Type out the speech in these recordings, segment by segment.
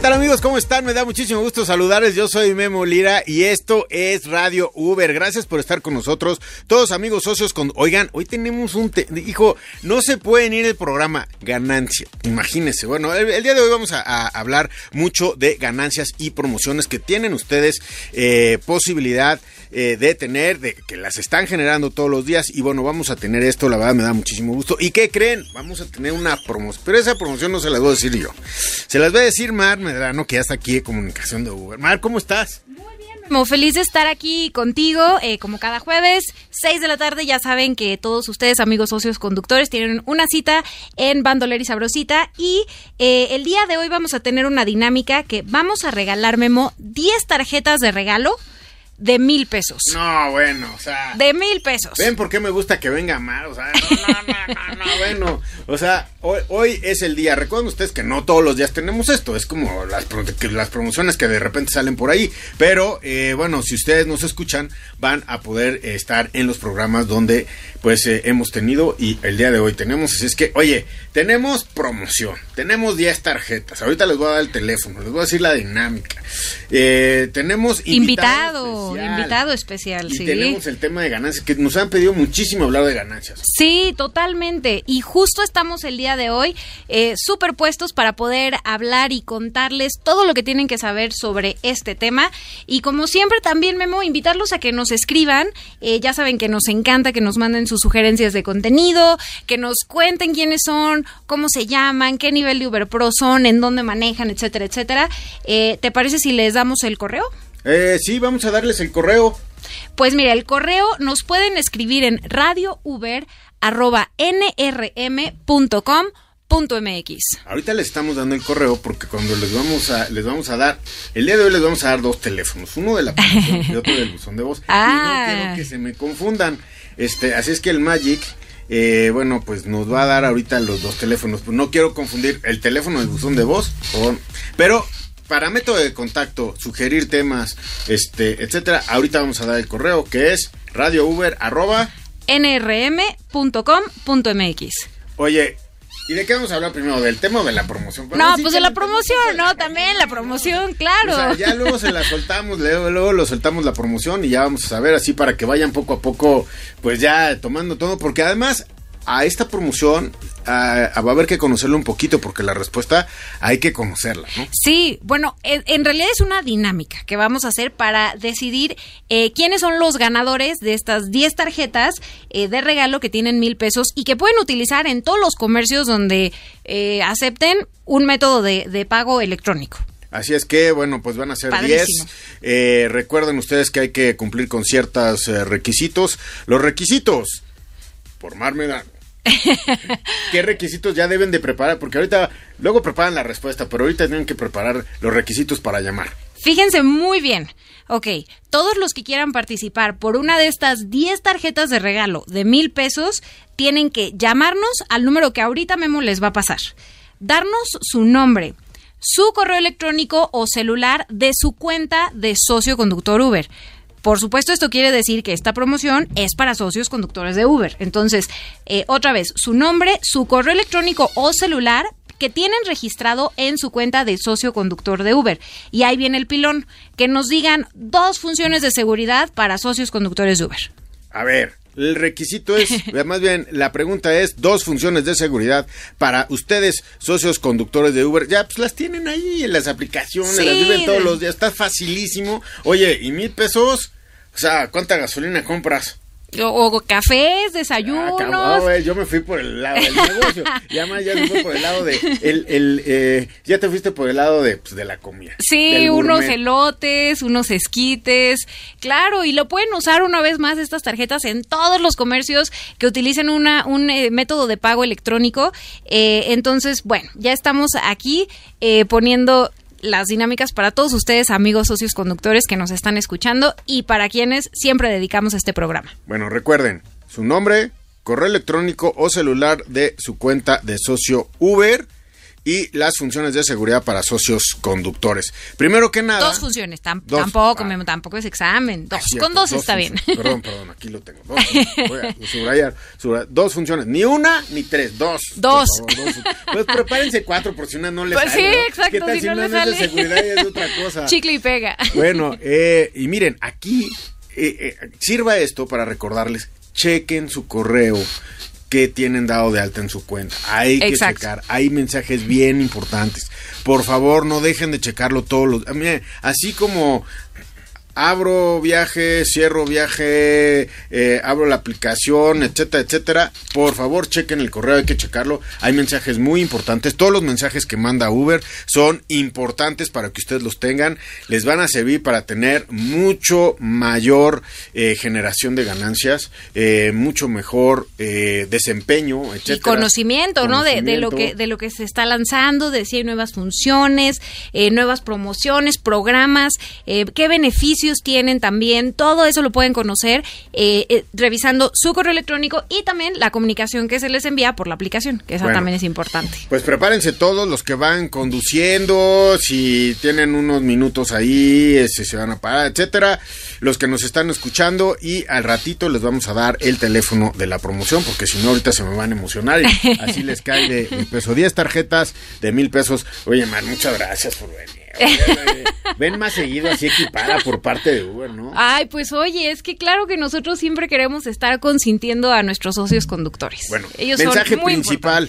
Tal amigos? ¿Cómo están? Me da muchísimo gusto saludarles. Yo soy Memo Lira y esto es Radio Uber. Gracias por estar con nosotros. Todos amigos socios con... Oigan, hoy tenemos un... Hijo, no se puede ir el programa ganancia. Imagínense. Bueno, el, día de hoy vamos a, hablar mucho de ganancias y promociones que tienen ustedes eh, posibilidad eh, de tener, de que las están generando todos los días. Y bueno, vamos a tener esto, la verdad me da muchísimo gusto. ¿Y qué creen? Vamos a tener una promoción. Pero esa promoción no se las voy a decir yo. Se las voy a decir Mar Medrano, que ya está aquí de comunicación de Uber. Mar, ¿cómo estás? Muy bien, Memo. Feliz de estar aquí contigo, eh, como cada jueves, 6 de la tarde. Ya saben que todos ustedes, amigos socios conductores, tienen una cita en Bandoler y Sabrosita. Y eh, el día de hoy vamos a tener una dinámica que vamos a regalar, Memo, 10 tarjetas de regalo de mil pesos. No, bueno, o sea. De mil pesos. ¿Ven por qué me gusta que venga mal? O sea, no, no, no, no, bueno. O sea, hoy, hoy, es el día. Recuerden ustedes que no todos los días tenemos esto. Es como las, las promociones que de repente salen por ahí. Pero, eh, bueno, si ustedes nos escuchan, van a poder estar en los programas donde, pues, eh, hemos tenido. Y el día de hoy tenemos. Así es que, oye, tenemos promoción. Tenemos 10 tarjetas. Ahorita les voy a dar el teléfono. Les voy a decir la dinámica. Eh, tenemos invitado invitado especial, y tenemos el tema de ganancias, que nos han pedido muchísimo hablar de ganancias. Sí, totalmente. Y justo estamos el día de hoy eh, superpuestos para poder hablar y contarles todo lo que tienen que saber sobre este tema. Y como siempre, también, Memo, invitarlos a que nos escriban. Eh, ya saben que nos encanta que nos manden sus sugerencias de contenido, que nos cuenten quiénes son, cómo se llaman, qué nivel de Uber Pro son, en dónde manejan, etcétera, etcétera. Eh, ¿Te parece si les damos el correo? Eh, sí, vamos a darles el correo. Pues mira, el correo nos pueden escribir en radiouber.nrm.com.mx. Ahorita les estamos dando el correo porque cuando les vamos a les vamos a dar el día de hoy les vamos a dar dos teléfonos, uno de la y otro del buzón de voz. Ah. Y no quiero que se me confundan. Este, así es que el Magic eh, bueno, pues nos va a dar ahorita los dos teléfonos. No quiero confundir el teléfono del buzón de voz con, pero para método de contacto, sugerir temas, este, etcétera, ahorita vamos a dar el correo que es radiouber@nrm.com.mx. Oye, ¿Y de qué vamos a hablar primero? ¿Del tema o de la promoción? no, pues de la promoción, ¿no? También la promoción, claro. O sea, ya luego se la soltamos, luego, luego lo soltamos la promoción y ya vamos a saber así para que vayan poco a poco, pues ya tomando todo, porque además a esta promoción va a haber que conocerlo un poquito porque la respuesta hay que conocerla, ¿no? Sí, bueno, en, realidad es una dinámica que vamos a hacer para decidir eh, quiénes son los ganadores de estas 10 tarjetas eh, de regalo que tienen mil pesos y que pueden utilizar en todos los comercios donde eh, acepten un método de, pago electrónico. Así es que, bueno, pues van a ser 10. recuerden ustedes que hay que cumplir con ciertos requisitos. Los requisitos, formarme ¿Qué requisitos ya deben de preparar? Porque ahorita, luego preparan la respuesta, pero ahorita tienen que preparar los requisitos para llamar. Fíjense muy bien. Ok, todos los que quieran participar por una de estas 10 tarjetas de regalo de mil pesos tienen que llamarnos al número que ahorita Memo les va a pasar. Darnos su nombre, su correo electrónico o celular de su cuenta de socio conductor Uber. Por supuesto, esto quiere decir que esta promoción es para socios conductores de Uber. Entonces, eh, otra vez, su nombre, su correo electrónico o celular que tienen registrado en su cuenta de socio conductor de Uber. Y ahí viene el pilón, que nos digan dos funciones de seguridad para socios conductores de Uber. A ver, el requisito es, más bien, la pregunta es dos funciones de seguridad para ustedes, socios conductores de Uber. Ya, pues las tienen ahí en las aplicaciones, las viven todos los días, está facilísimo. Oye, ¿y mil pesos? O sea, ¿cuánta gasolina compras? O, cafés, desayunos. Ah, yo me fui por el lado del negocio. ya más ya me fui por el lado de. El, el, eh, ya te fuiste por el lado de, pues, de la comida. Sí, unos elotes, unos esquites. Claro, y lo pueden usar una vez más estas tarjetas en todos los comercios que utilicen una, un eh, método de pago electrónico. Eh, entonces, bueno, ya estamos aquí poniendo las dinámicas para todos ustedes, amigos socios conductores que nos están escuchando y para quienes siempre dedicamos este programa. Bueno, recuerden, su nombre, correo electrónico o celular de su cuenta de socio Uber y las funciones de seguridad para socios conductores. Primero que nada. Dos funciones, tampoco, ah. tampoco es examen. Dos, con dos, está bien. Perdón, perdón, aquí lo tengo. Dos, voy a subrayar, Dos funciones, ni una ni tres, dos. Dos. Pues prepárense cuatro por si una no les pues sale. Sí, exacto. ¿Qué tal si, no, no es de seguridad y es otra cosa? Chicle y pega. Bueno, eh, y miren, aquí eh, eh, sirva esto para recordarles, chequen su correo que tienen dado de alta en su cuenta. Hay que checar, hay mensajes bien importantes. Por favor, no dejen de checarlo todos los... Así como abro viaje, cierro viaje, eh, abro la aplicación, etcétera, etcétera. Por favor, chequen el correo, hay que checarlo. Hay mensajes muy importantes. Todos los mensajes que manda Uber son importantes para que ustedes los tengan. Les van a servir para tener mucho mayor eh, generación de ganancias, eh, mucho mejor desempeño, etcétera. Y conocimiento, ¿no? De, de, lo que de lo que se está lanzando, de si hay nuevas funciones, nuevas promociones, programas, qué beneficios tienen también, todo eso lo pueden conocer eh, eh, revisando su correo electrónico y también la comunicación que se les envía por la aplicación, que esa también es importante. Pues prepárense todos los que van conduciendo, si tienen unos minutos ahí, si este, se van a parar, etcétera, los que nos están escuchando y al ratito les vamos a dar el teléfono de la promoción, porque si no ahorita se me van a emocionar y así les cae de peso. 10 tarjetas de mil pesos. Oye, man, muchas gracias por venir. Ven más seguido así equipada por parte de Uber, ¿no? Ay, pues oye, es que claro que nosotros siempre queremos estar consintiendo a nuestros socios conductores. Bueno, Ellos mensaje principal.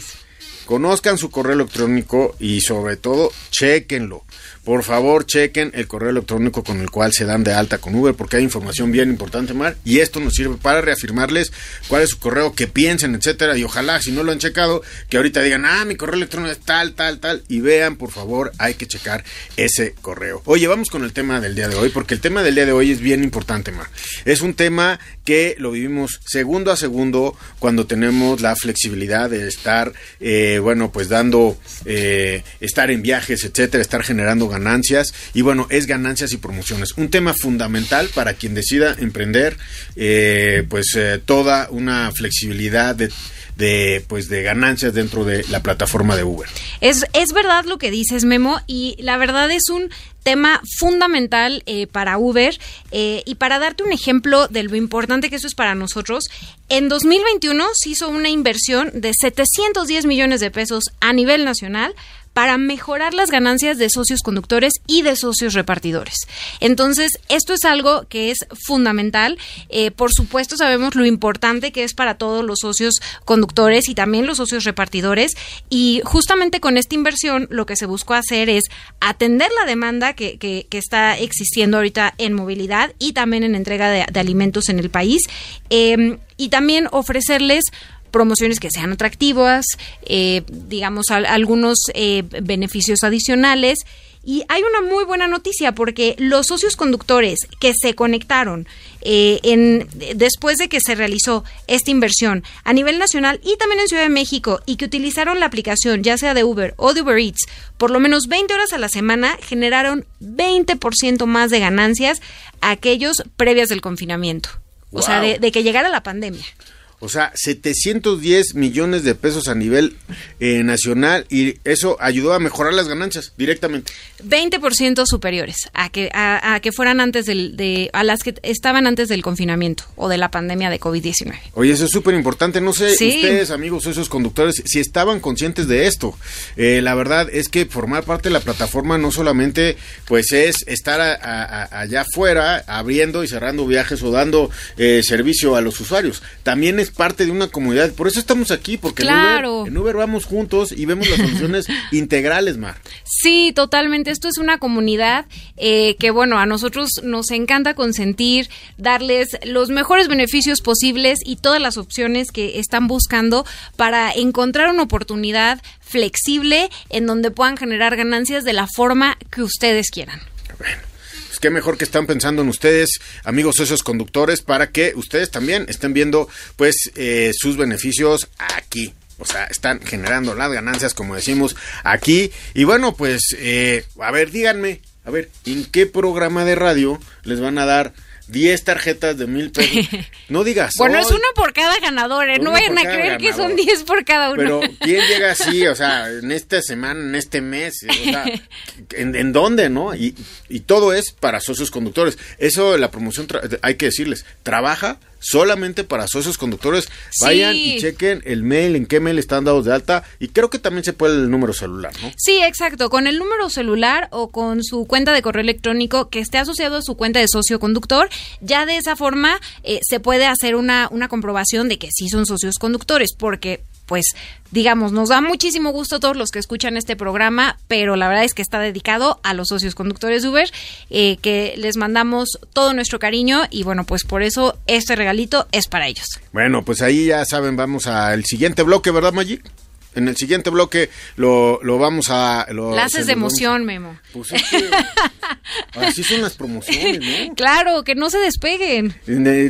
Conozcan su correo electrónico y sobre todo, chequenlo por favor chequen el correo electrónico con el cual se dan de alta con Uber porque hay información bien importante, Mar, y esto nos sirve para reafirmarles cuál es su correo, que piensen, etcétera, y ojalá si no lo han checado, que ahorita digan, ah, mi correo electrónico es tal, tal, tal, y vean, por favor, hay que checar ese correo. Oye, vamos con el tema del día de hoy, porque el tema del día de hoy es bien importante, Mar. Es un tema que lo vivimos segundo a segundo cuando tenemos la flexibilidad de estar, eh, bueno, pues dando, eh, estar en viajes, etcétera, estar generando ganancias y bueno, es ganancias y promociones. Un tema fundamental para quien decida emprender, eh, pues eh, toda una flexibilidad de de pues de ganancias dentro de la plataforma de Uber. Es, es verdad lo que dices, Memo, y la verdad es un tema fundamental eh, para Uber y para darte un ejemplo de lo importante que eso es para nosotros, en 2021 se hizo una inversión de 710 millones de pesos a nivel nacional para mejorar las ganancias de socios conductores y de socios repartidores. Entonces, esto es algo que es fundamental. Eh, por supuesto, sabemos lo importante que es para todos los socios conductores y también los socios repartidores. Y justamente con esta inversión, lo que se buscó hacer es atender la demanda que, está existiendo ahorita en movilidad y también en entrega de, alimentos en el país. Eh, y también ofrecerles promociones que sean atractivas, eh, digamos, algunos eh, beneficios adicionales. Y hay una muy buena noticia porque los socios conductores que se conectaron eh, en, después de que se realizó esta inversión a nivel nacional y también en Ciudad de México y que utilizaron la aplicación ya sea de Uber o de Uber Eats por lo menos 20 horas a la semana generaron 20% más de ganancias a aquellos previas del confinamiento. O sea, de que llegara la pandemia. O sea, 710 millones de pesos a nivel eh, nacional y eso ayudó a mejorar las ganancias directamente. 20% superiores a que a, que fueran antes del de a las que estaban antes del confinamiento o de la pandemia de COVID-19. Oye, eso es súper importante. No sé ustedes, amigos, esos conductores, si estaban conscientes de esto. Eh, la verdad es que formar parte de la plataforma no solamente pues es estar allá afuera abriendo y cerrando viajes o dando eh, servicio a los usuarios, también es parte de una comunidad. Por eso estamos aquí, porque claro. en, Uber, vamos juntos y vemos las soluciones integrales, Mar. Sí, totalmente. Esto es una comunidad eh, que, bueno, a nosotros nos encanta consentir, darles los mejores beneficios posibles y todas las opciones que están buscando para encontrar una oportunidad flexible en donde puedan generar ganancias de la forma que ustedes quieran. Bueno pues qué mejor que están pensando en ustedes, amigos socios conductores, para que ustedes también estén viendo pues eh, sus beneficios aquí. O sea, están generando las ganancias, como decimos, aquí. Y bueno, pues, eh, a ver, díganme, a ver, ¿en qué programa de radio les van a dar 10 tarjetas de mil pesos. No digas. bueno, es uno por cada ganador, ¿eh? No vayan a creer que son 10 por cada uno. Pero, ¿quién llega así? O sea, en esta semana, en este mes, o sea, ¿en, dónde, no? Y, y todo es para socios conductores. Eso, la promoción, hay que decirles, trabaja solamente para socios conductores. Vayan y chequen el mail, en qué mail están dados de alta y creo que también se puede el número celular, ¿no? Sí, exacto, con el número celular o con su cuenta de correo electrónico que esté asociado a su cuenta de socio conductor, ya de esa forma eh, se puede hacer una, una comprobación de que sí son socios conductores, porque pues digamos, nos da muchísimo gusto a todos los que escuchan este programa, pero la verdad es que está dedicado a los socios conductores Uber, eh, que les mandamos todo nuestro cariño y bueno, pues por eso este regalito es para ellos. Bueno, pues ahí ya saben, vamos al siguiente bloque, ¿verdad, Magic? En el siguiente bloque lo, lo vamos a... Lo, Clases de emoción, Memo. Pues así son las promociones, ¿no? Claro, que no se despeguen.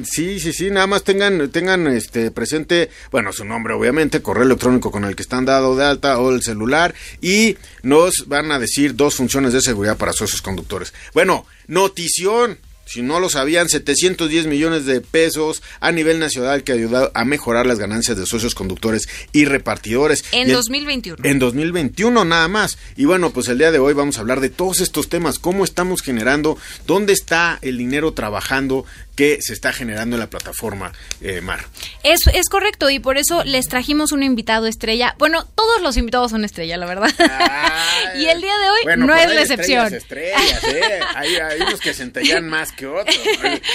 Sí, sí, sí, nada más tengan, tengan este presente, bueno, su nombre obviamente, correo electrónico con el que están dado de alta o el celular y nos van a decir dos funciones de seguridad para socios conductores. Bueno, notición si no lo sabían, 710 millones de pesos a nivel nacional que ha ayudado a mejorar las ganancias de socios conductores y repartidores. En 2021. En 2021 nada más. Y bueno, pues el día de hoy vamos a hablar de todos estos temas, cómo estamos generando, dónde está el dinero trabajando que se está generando en la plataforma eh, Mar. Es, es correcto y por eso les trajimos un invitado estrella. Bueno, todos los invitados son estrella, la verdad. y el día de hoy no es la excepción. Estrellas, ¿eh? hay, hay, unos que se más que otros.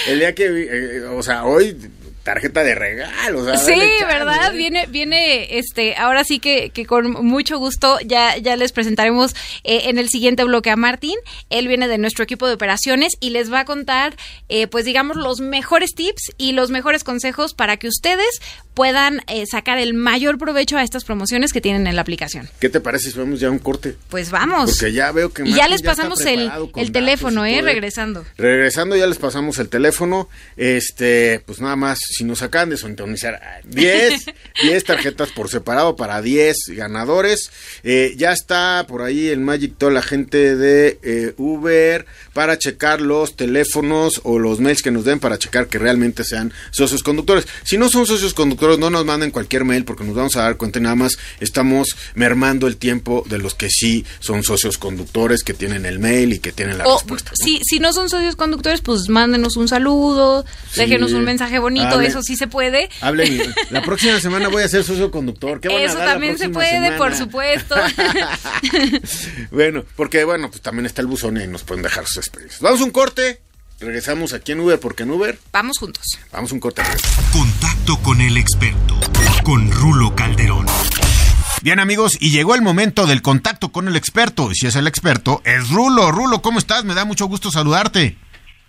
El día que, eh, o sea, hoy tarjeta de regalo. sí, ¿verdad? Viene, viene, este, ahora sí que, que, con mucho gusto ya, ya les presentaremos eh, en el siguiente bloque a Martín. Él viene de nuestro equipo de operaciones y les va a contar, eh, pues digamos, los mejores tips y los mejores consejos para que ustedes puedan eh, sacar el mayor provecho a estas promociones que tienen en la aplicación. ¿Qué te parece si vamos ya a un corte? Pues vamos. Porque ya veo que... y ya les pasamos el, el teléfono, ¿eh? Regresando. Regresando ya les pasamos el teléfono. Este, pues nada más si nos acaban de sintonizar 10, 10 tarjetas por separado para 10 ganadores. Eh, ya está por ahí el Magic toda la gente de eh, Uber para checar los teléfonos o los mails que nos den para checar que realmente sean socios conductores. Si no son socios conductores, no nos manden cualquier mail porque nos vamos a dar cuenta nada más estamos mermando el tiempo de los que sí son socios conductores, que tienen el mail y que tienen la respuesta. Si, si no son socios conductores, pues mándenos un saludo, déjenos un mensaje bonito, eso sí se puede. Hablen. La próxima semana voy a ser socio conductor. Eso también se puede, por supuesto. bueno, porque bueno, pues también está el buzón y nos pueden dejar sus experiencias. Vamos a un corte. Regresamos aquí en Uber porque en Uber. Vamos juntos. Vamos un corte. Contacto con el experto. Con Rulo Calderón. Bien amigos, y llegó el momento del contacto con el experto. Y si es el experto, es Rulo. Rulo, ¿cómo estás? Me da mucho gusto saludarte.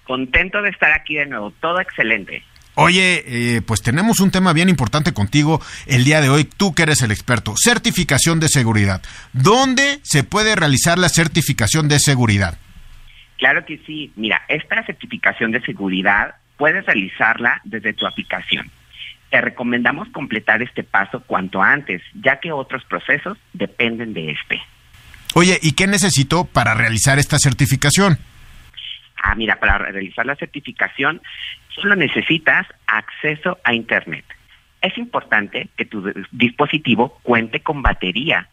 Contento de estar aquí de nuevo. Todo excelente. Oye, eh, pues tenemos un tema bien importante contigo el día de hoy, tú que eres el experto, certificación de seguridad. ¿Dónde se puede realizar la certificación de seguridad? Claro que sí. Mira, esta certificación de seguridad puedes realizarla desde tu aplicación. Te recomendamos completar este paso cuanto antes, ya que otros procesos dependen de este. Oye, ¿y qué necesito para realizar esta certificación? Ah, mira, para realizar la certificación solo necesitas acceso a Internet. Es importante que tu dispositivo cuente con batería,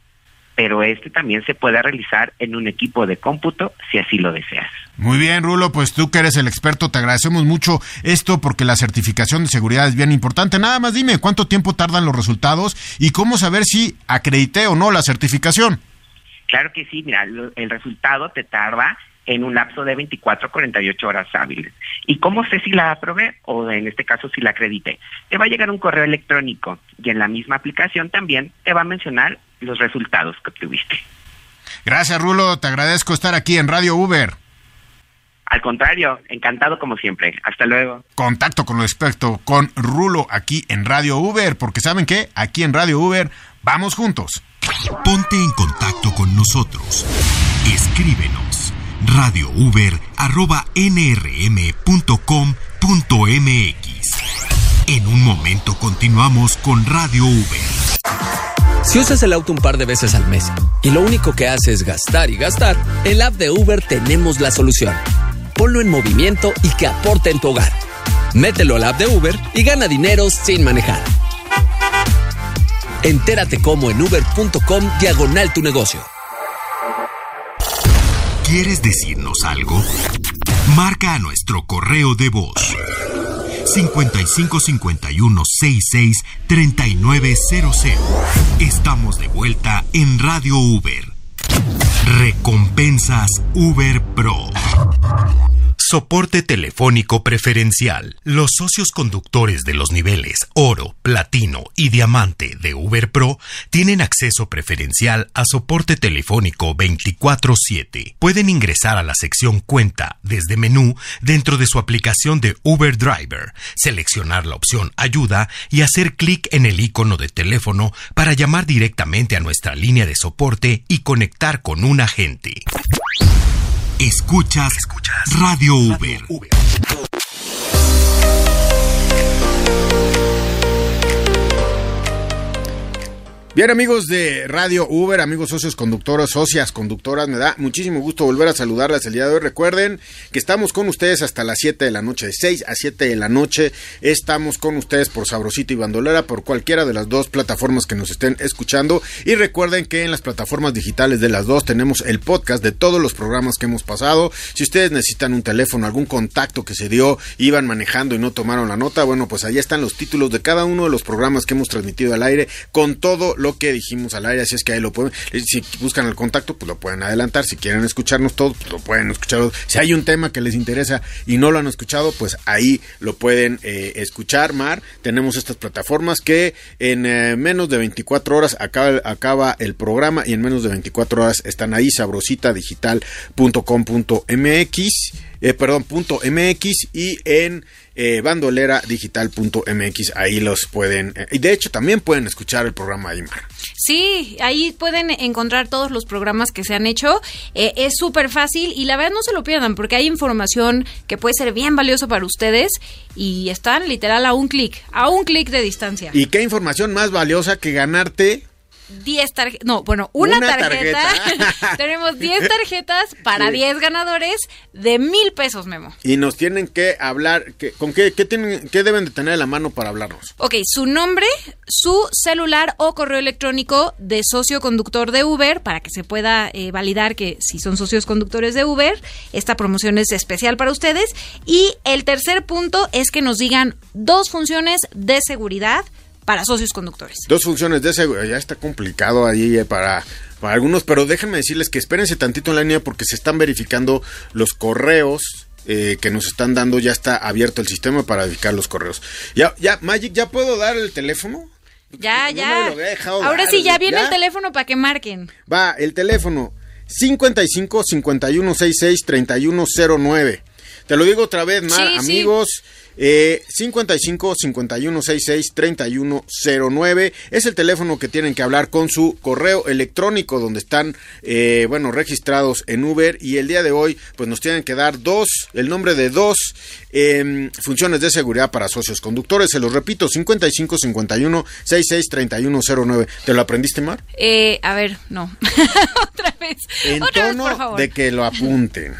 pero este también se puede realizar en un equipo de cómputo si así lo deseas. Muy bien, Rulo, pues tú que eres el experto, te agradecemos mucho esto porque la certificación de seguridad es bien importante. Nada más dime cuánto tiempo tardan los resultados y cómo saber si acredité o no la certificación. Claro que sí, mira, el resultado te tarda en un lapso de 24 a 48 horas hábiles. ¿Y cómo sé si la aprobé o en este caso si la acredité? Te va a llegar un correo electrónico y en la misma aplicación también te va a mencionar los resultados que obtuviste. Gracias, Rulo. Te agradezco estar aquí en Radio Uber. Al contrario, encantado como siempre. Hasta luego. Contacto con lo experto con Rulo aquí en Radio Uber, porque ¿saben qué? Aquí en Radio Uber vamos juntos. Ponte en contacto con nosotros. Escríbenos radiouber.nrm.com.mx. En un momento continuamos con Radio Uber. Si usas el auto un par de veces al mes y lo único que hace es gastar y gastar, en la app de Uber tenemos la solución. Ponlo en movimiento y que aporte en tu hogar. Mételo al app de Uber y gana dinero sin manejar. Entérate cómo en uber.com diagonal tu negocio. ¿Quieres decirnos algo? Marca a nuestro correo de voz 5551 66 3900. Estamos de vuelta en Radio Uber. Recompensas Uber Pro. Soporte telefónico preferencial. Los socios conductores de los niveles oro, platino y diamante de Uber Pro tienen acceso preferencial a soporte telefónico 24/7. Pueden ingresar a la sección Cuenta desde menú dentro de su aplicación de Uber Driver, seleccionar la opción Ayuda y hacer clic en el icono de teléfono para llamar directamente a nuestra línea de soporte y conectar con un agente. Escuchas, Radio Uber. Bien amigos de Radio Uber, amigos socios conductores, socias conductoras, me da muchísimo gusto volver a saludarlas el día de hoy. Recuerden que estamos con ustedes hasta las 7 de la noche, de 6 a 7 de la noche. Estamos con ustedes por Sabrosito y Bandolera, por cualquiera de las dos plataformas que nos estén escuchando. Y recuerden que en las plataformas digitales de las dos tenemos el podcast de todos los programas que hemos pasado. Si ustedes necesitan un teléfono, algún contacto que se dio, iban manejando y no tomaron la nota, bueno, pues ahí están los títulos de cada uno de los programas que hemos transmitido al aire con todo lo que dijimos al aire, así es que ahí lo pueden, eh, si buscan el contacto, pues lo pueden adelantar, si quieren escucharnos todo, pues lo pueden escuchar, si hay un tema que les interesa y no lo han escuchado, pues ahí lo pueden eh, escuchar, Mar, tenemos estas plataformas que en eh, menos de 24 horas acaba, acaba el programa y en menos de 24 horas están ahí, sabrositadigital.com.mx, eh, perdón, punto MX y en eh, bandoleradigital.mx. Ahí los pueden. Eh, y de hecho, también pueden escuchar el programa ahí, Mar. Sí, ahí pueden encontrar todos los programas que se han hecho. Eh, es súper fácil y la verdad no se lo pierdan porque hay información que puede ser bien valioso para ustedes y están literal a un clic, a un clic de distancia. ¿Y qué información más valiosa que ganarte 10 tarjetas, no, bueno, una, tarjeta. Tenemos 10 tarjetas para 10 ganadores de mil pesos, Memo. Y nos tienen que hablar, que, ¿con qué, qué, tienen, qué deben de tener a la mano para hablarnos? Ok, su nombre, su celular o correo electrónico de socio conductor de Uber para que se pueda eh, validar que si son socios conductores de Uber, esta promoción es especial para ustedes. Y el tercer punto es que nos digan dos funciones de seguridad para socios conductores. Dos funciones de seguridad, ya está complicado ahí eh, para, para algunos, pero déjenme decirles que espérense tantito en la línea porque se están verificando los correos eh, que nos están dando, ya está abierto el sistema para verificar los correos. Ya, ya, Magic, ¿ya puedo dar el teléfono? Ya, No ya. Ahora dar, sí, ya viene ¿ya? el teléfono para que marquen. Va, el teléfono 55 51 66 3109. Te lo digo otra vez, Mar, Sí, sí. Eh, 55 51 66 3109 es el teléfono que tienen que hablar con su correo electrónico donde están, eh, bueno, registrados en Uber y el día de hoy pues nos tienen que dar dos, el nombre de dos em, funciones de seguridad para socios conductores. Se los repito, 55 51 66 3109. ¿Te lo aprendiste, Mar? Eh, a ver, no. Otra vez. En Otra vez, tono por favor. de que lo apunten.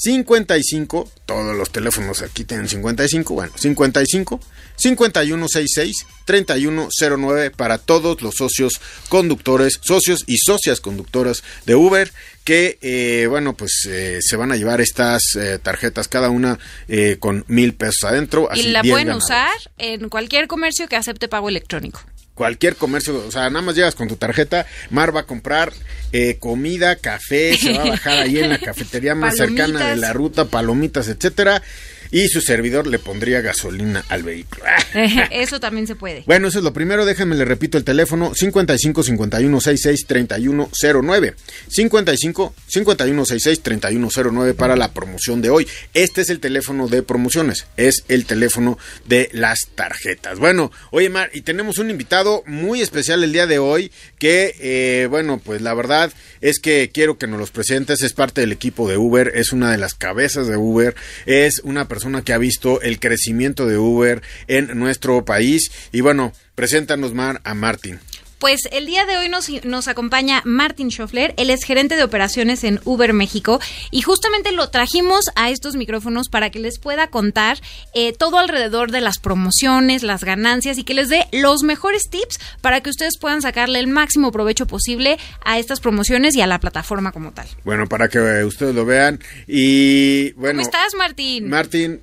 55, todos los teléfonos aquí tienen 55, bueno, 55, 5166, 3109 para todos los socios conductores, socios y socias conductoras de Uber que, eh, bueno, pues eh, se van a llevar estas eh, tarjetas cada una eh, con mil pesos adentro. Y la 10 pueden ganadores. usar en cualquier comercio que acepte pago electrónico. Cualquier comercio, o sea, nada más llegas con tu tarjeta, Mar va a comprar eh, comida, café, se va a bajar ahí en la cafetería más cercana de la ruta, palomitas, etcétera y su servidor le pondría gasolina al vehículo. eso también se puede. Bueno, eso es lo primero. Déjenme le repito el teléfono 55 51 66 3109. 55 51 66 3109 para la promoción de hoy. Este es el teléfono de promociones. Es el teléfono de las tarjetas. Bueno, oye Mar, y tenemos un invitado muy especial el día de hoy que, eh, bueno, pues la verdad es que quiero que nos los presentes. Es parte del equipo de Uber, es una de las cabezas de Uber, es una persona persona que ha visto el crecimiento de Uber en nuestro país. Y bueno, preséntanos, Mar, a Martín. Pues el día de hoy nos, nos acompaña Martin Schoffler, él es gerente de operaciones en Uber México y justamente lo trajimos a estos micrófonos para que les pueda contar eh, todo alrededor de las promociones, las ganancias y que les dé los mejores tips para que ustedes puedan sacarle el máximo provecho posible a estas promociones y a la plataforma como tal. Bueno, para que ustedes lo vean y bueno. ¿Cómo estás, Martín? Martín,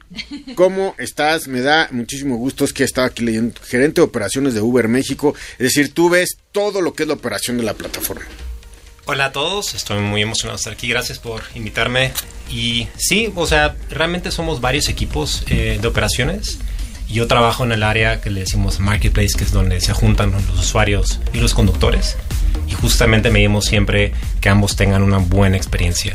¿cómo estás? Me da muchísimo gusto es que estaba aquí leyendo gerente de operaciones de Uber México, es decir, tú ves todo lo que es la operación de la plataforma. Hola a todos, estoy muy emocionado de estar aquí, gracias por invitarme. Y sí, o sea, realmente somos varios equipos eh, de operaciones. Yo trabajo en el área que le decimos Marketplace, que es donde se juntan los usuarios y los conductores. Y justamente medimos siempre que ambos tengan una buena experiencia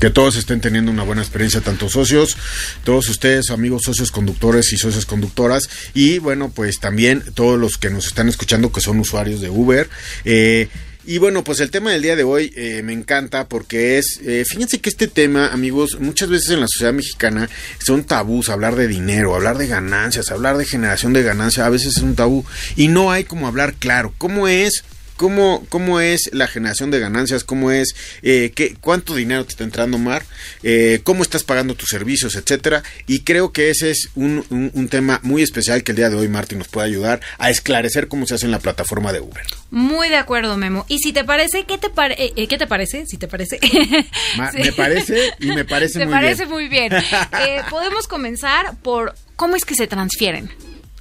que todos estén teniendo una buena experiencia, tanto socios, todos ustedes, amigos socios conductores y socios conductoras, y bueno, pues también todos los que nos están escuchando que son usuarios de Uber. Eh, y bueno, pues el tema del día de hoy eh, me encanta porque es, eh, fíjense que este tema, amigos, muchas veces en la sociedad mexicana son tabús, hablar de dinero, hablar de ganancias, hablar de generación de ganancias, a veces es un tabú y no hay como hablar claro. ¿Cómo es? ¿Cómo, ¿Cómo es la generación de ganancias? ¿Cómo es eh, qué, cuánto dinero te está entrando, Mar? Eh, ¿Cómo estás pagando tus servicios, etcétera? Y creo que ese es un, un, tema muy especial que el día de hoy Martín nos puede ayudar a esclarecer cómo se hace en la plataforma de Uber. Muy de acuerdo, Memo. Y si te parece, ¿qué te, eh, ¿qué te parece? Si te parece. Me parece y me parece muy bien. Me parece muy bien. podemos comenzar por cómo es que se transfieren.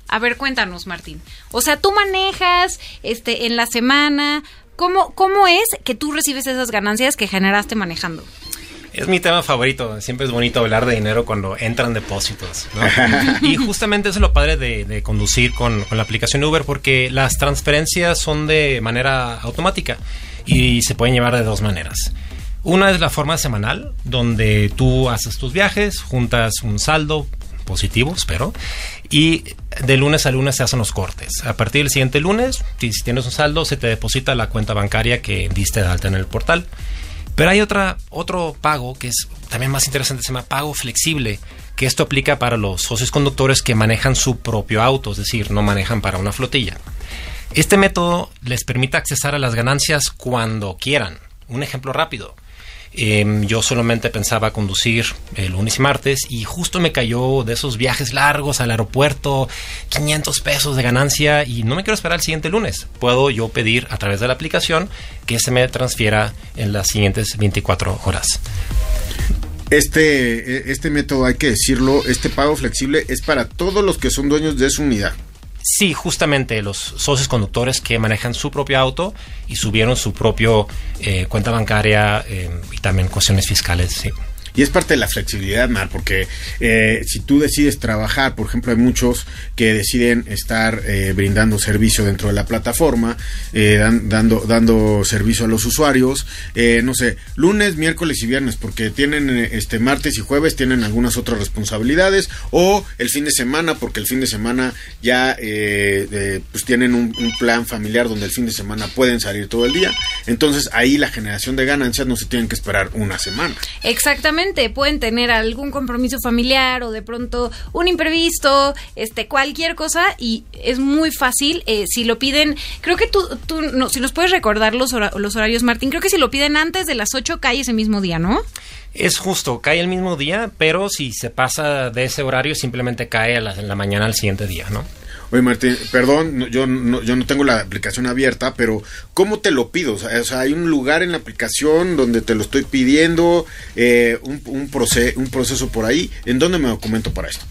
A ver, cuéntanos, Martín. O sea, tú manejas este en la semana, ¿cómo cómo es que tú recibes esas ganancias que generaste manejando? Es mi tema favorito. Siempre es bonito hablar de dinero cuando entran depósitos. y justamente eso es lo padre de, conducir con, con, la aplicación Uber porque las transferencias son de manera automática y se pueden llevar de dos maneras. Una es la forma semanal, donde tú haces tus viajes, juntas un saldo positivo, espero, y de lunes a lunes se hacen los cortes. A partir del siguiente lunes, si tienes un saldo, se te deposita la cuenta bancaria que diste de alta en el portal. Pero hay otra, otro pago que es también más interesante, se llama pago flexible, que esto aplica para los socios conductores que manejan su propio auto, es decir, no manejan para una flotilla. Este método les permite accesar a las ganancias cuando quieran. Un ejemplo rápido. Em, yo solamente pensaba conducir el lunes y martes y justo me cayó de esos viajes largos al aeropuerto 500 pesos de ganancia y no me quiero esperar el siguiente lunes. Puedo yo pedir a través de la aplicación que se me transfiera en las siguientes 24 horas. Este, e, este método, hay que decirlo, este pago flexible es para todos los que son dueños de su unidad. Sí, justamente los socios conductores que manejan su propio auto y subieron su propio eh, cuenta bancaria eh, y también cuestiones fiscales. Sí. Y es parte de la flexibilidad, Mar, porque eh, si tú decides trabajar, por ejemplo, hay muchos que deciden estar eh, brindando servicio dentro de la plataforma, eh, dando, dando servicio a los usuarios, no sé, lunes, miércoles y viernes, porque tienen este martes y jueves tienen algunas otras responsabilidades, o el fin de semana, porque el fin de semana ya pues tienen un plan familiar donde el fin de semana pueden salir todo el día. Entonces ahí la generación de ganancias no se tienen que esperar una semana. Exactamente pueden tener algún compromiso familiar o de pronto un imprevisto, este, cualquier cosa y es muy fácil eh, si lo piden. Creo que tú, tú no, si nos puedes recordar los, horarios, Martín, creo que si lo piden antes de las 8 cae ese mismo día, ¿no? Es justo, cae el mismo día, pero si se pasa de ese horario simplemente cae a la, en la mañana al siguiente día, ¿no? Oye, Martín, perdón, yo, no, yo no tengo la aplicación abierta, pero ¿cómo te lo pido? O sea, hay un lugar en la aplicación donde te lo estoy pidiendo, eh, un, un, un proceso por ahí. ¿En dónde me documento para esto?